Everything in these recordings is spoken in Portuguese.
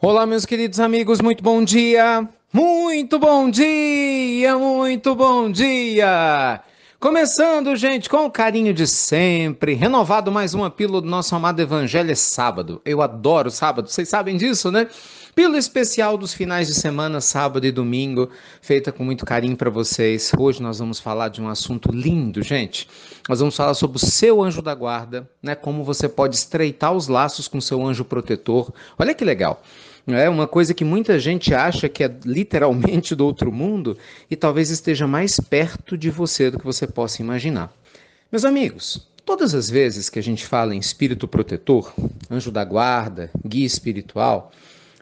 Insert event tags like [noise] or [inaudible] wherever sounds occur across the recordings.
Olá, meus queridos amigos, muito bom dia! Muito bom dia! Muito bom dia! Começando, gente, com o carinho de sempre, renovado mais uma pílula do nosso amado Evangelho é sábado. Eu adoro sábado, vocês sabem disso, né? Pílula especial dos finais de semana, sábado e domingo, feita com muito carinho para vocês. Hoje nós vamos falar de um assunto lindo, gente. Nós vamos falar sobre o seu anjo da guarda, né? Como você pode estreitar os laços com seu anjo protetor. Olha que legal. É uma coisa que muita gente acha que é literalmente do outro mundo e talvez esteja mais perto de você do que você possa imaginar. Meus amigos, todas as vezes que a gente fala em espírito protetor, anjo da guarda, guia espiritual,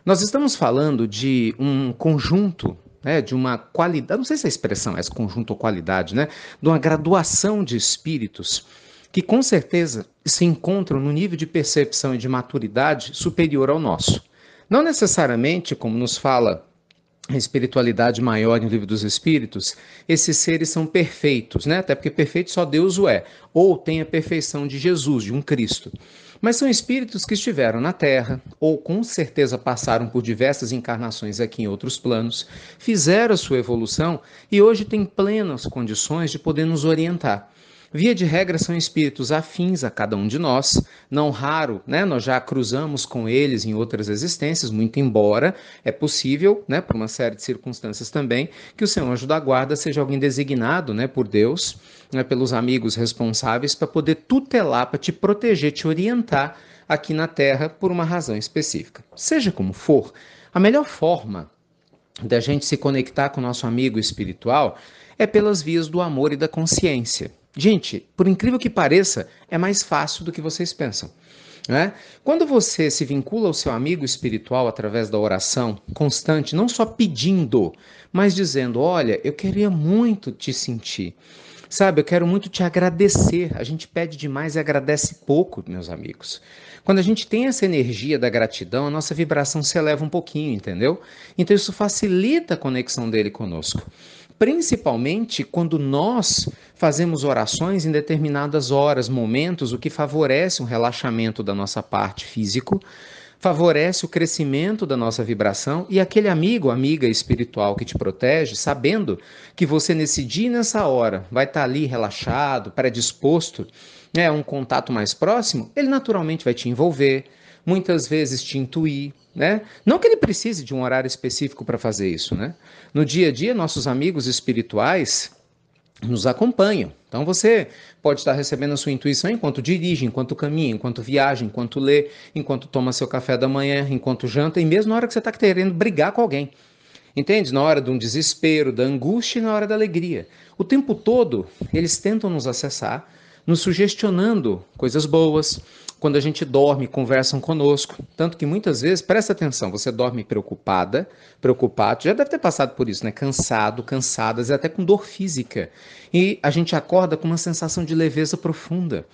nós estamos falando de um conjunto né, de uma qualidade, não sei se a expressão é esse conjunto ou qualidade, né, de uma graduação de espíritos que com certeza se encontram no nível de percepção e de maturidade superior ao nosso. Não necessariamente, como nos fala a espiritualidade maior em Livro dos Espíritos, esses seres são perfeitos, né? Até porque perfeito só Deus o é, ou tem a perfeição de Jesus, de um Cristo. Mas são espíritos que estiveram na Terra, ou com certeza passaram por diversas encarnações aqui em outros planos, fizeram a sua evolução e hoje têm plenas condições de poder nos orientar. Via de regra, são espíritos afins a cada um de nós, não raro, né? Nós já cruzamos com eles em outras existências, muito embora é possível, né, por uma série de circunstâncias também, que o seu anjo da guarda seja alguém designado, né, por Deus, né, pelos amigos responsáveis para poder tutelar, para te proteger, te orientar aqui na Terra por uma razão específica. Seja como for, a melhor forma da gente se conectar com o nosso amigo espiritual é pelas vias do amor e da consciência. Gente, por incrível que pareça, é mais fácil do que vocês pensam. Né? Quando você se vincula ao seu amigo espiritual através da oração constante, não só pedindo, mas dizendo: Olha, eu queria muito te sentir. Sabe, eu quero muito te agradecer. A gente pede demais e agradece pouco, meus amigos. Quando a gente tem essa energia da gratidão, a nossa vibração se eleva um pouquinho, entendeu? Então isso facilita a conexão dele conosco principalmente quando nós fazemos orações em determinadas horas, momentos, o que favorece um relaxamento da nossa parte físico, favorece o crescimento da nossa vibração e aquele amigo, amiga espiritual que te protege, sabendo que você nesse dia e nessa hora vai estar ali relaxado, predisposto né, a um contato mais próximo, ele naturalmente vai te envolver, muitas vezes te intuir, né? Não que ele precise de um horário específico para fazer isso, né? No dia a dia, nossos amigos espirituais nos acompanham. Então você pode estar recebendo a sua intuição enquanto dirige, enquanto caminha, enquanto viaja, enquanto lê, enquanto toma seu café da manhã, enquanto janta e mesmo na hora que você está querendo brigar com alguém. Entende? Na hora de um desespero, da angústia e na hora da alegria. O tempo todo eles tentam nos acessar, nos sugestionando coisas boas, quando a gente dorme, conversam conosco. Tanto que muitas vezes, presta atenção, você dorme preocupada, preocupado, já deve ter passado por isso, né? Cansado, cansadas, até com dor física. E a gente acorda com uma sensação de leveza profunda.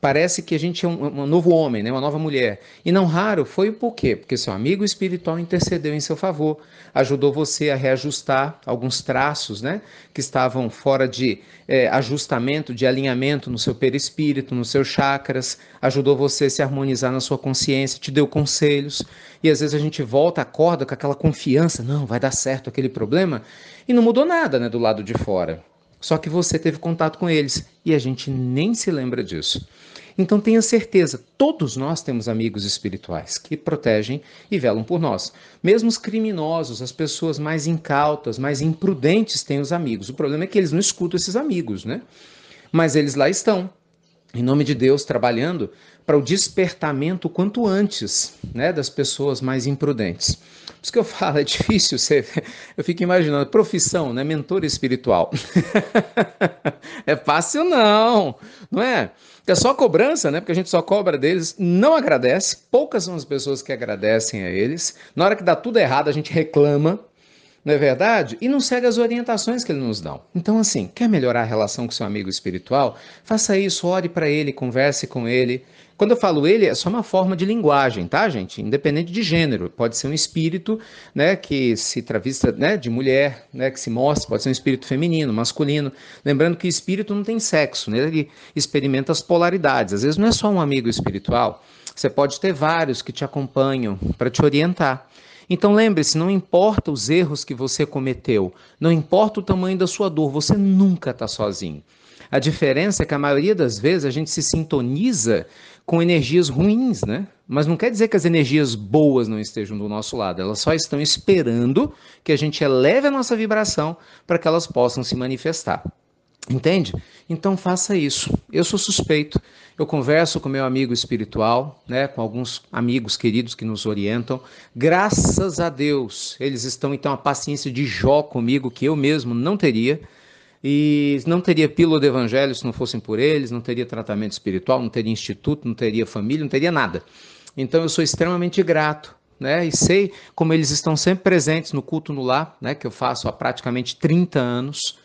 Parece que a gente é um, um, novo homem, né? uma nova mulher. E não raro foi por quê? Porque seu amigo espiritual intercedeu em seu favor, ajudou você a reajustar alguns traços né? que estavam fora de é, ajustamento, de alinhamento no seu perispírito, nos seus chakras, ajudou você a se harmonizar na sua consciência, te deu conselhos. E às vezes a gente volta, acorda com aquela confiança, não, vai dar certo aquele problema, e não mudou nada né, do lado de fora. Só que você teve contato com eles e a gente nem se lembra disso. Então tenha certeza, todos nós temos amigos espirituais que protegem e velam por nós. Mesmo os criminosos, as pessoas mais incautas, mais imprudentes têm os amigos. O problema é que eles não escutam esses amigos, né? Mas eles lá estão, em nome de Deus, trabalhando para o despertamento quanto antes né, das pessoas mais imprudentes. Por isso que eu [laughs] falo, é difícil ser. Eu fico imaginando, profissão, né? Mentor espiritual. [laughs] é fácil, não, não é? É só cobrança, né? Porque a gente só cobra deles, não agradece. Poucas são as pessoas que agradecem a eles. Na hora que dá tudo errado, a gente reclama. Não é verdade? E não segue as orientações que ele nos dá. Então, assim, quer melhorar a relação com seu amigo espiritual? Faça isso, ore para ele, converse com ele. Quando eu falo ele, é só uma forma de linguagem, tá, gente? Independente de gênero. Pode ser um espírito, né, que se travista, né, de mulher, né, que se mostra, pode ser um espírito feminino, masculino. Lembrando que espírito não tem sexo, né? Ele experimenta as polaridades. Às vezes não é só um amigo espiritual, você pode ter vários que te acompanham para te orientar. Então lembre-se, não importa os erros que você cometeu, não importa o tamanho da sua dor, você nunca está sozinho. A diferença é que a maioria das vezes a gente se sintoniza com energias ruins, né? Mas não quer dizer que as energias boas não estejam do nosso lado, elas só estão esperando que a gente eleve a nossa vibração para que elas possam se manifestar. Entende? Então faça isso. Eu sou suspeito. Eu converso com meu amigo espiritual, né, com alguns amigos queridos que nos orientam. Graças a Deus, eles estão então a paciência de Jó comigo que eu mesmo não teria. E não teria pílula do evangelho se não fossem por eles, não teria tratamento espiritual, não teria instituto, não teria família, não teria nada. Então eu sou extremamente grato né? E sei como eles estão sempre presentes no culto no lar, né? Que eu faço há praticamente 30 anos.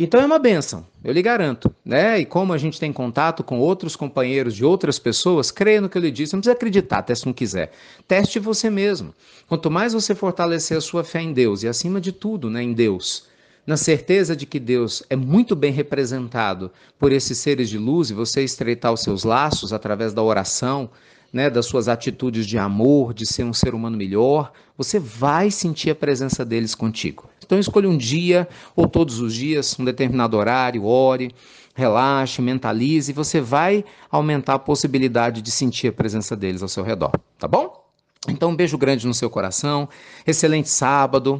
Então é uma benção, eu lhe garanto, né? E como a gente tem contato com outros companheiros de outras pessoas, creia no que eu lhe disse, não precisa acreditar, se não quiser. Teste você mesmo. Quanto mais você fortalecer a sua fé em Deus e acima de tudo, né, em Deus, na certeza de que Deus é muito bem representado por esses seres de luz e você estreitar os seus laços através da oração, né, das suas atitudes de amor, de ser um ser humano melhor, você vai sentir a presença deles contigo. Então escolha um dia ou todos os dias, um determinado horário, ore, relaxe, mentalize, e você vai aumentar a possibilidade de sentir a presença deles ao seu redor, tá bom? Então, um beijo grande no seu coração, excelente sábado,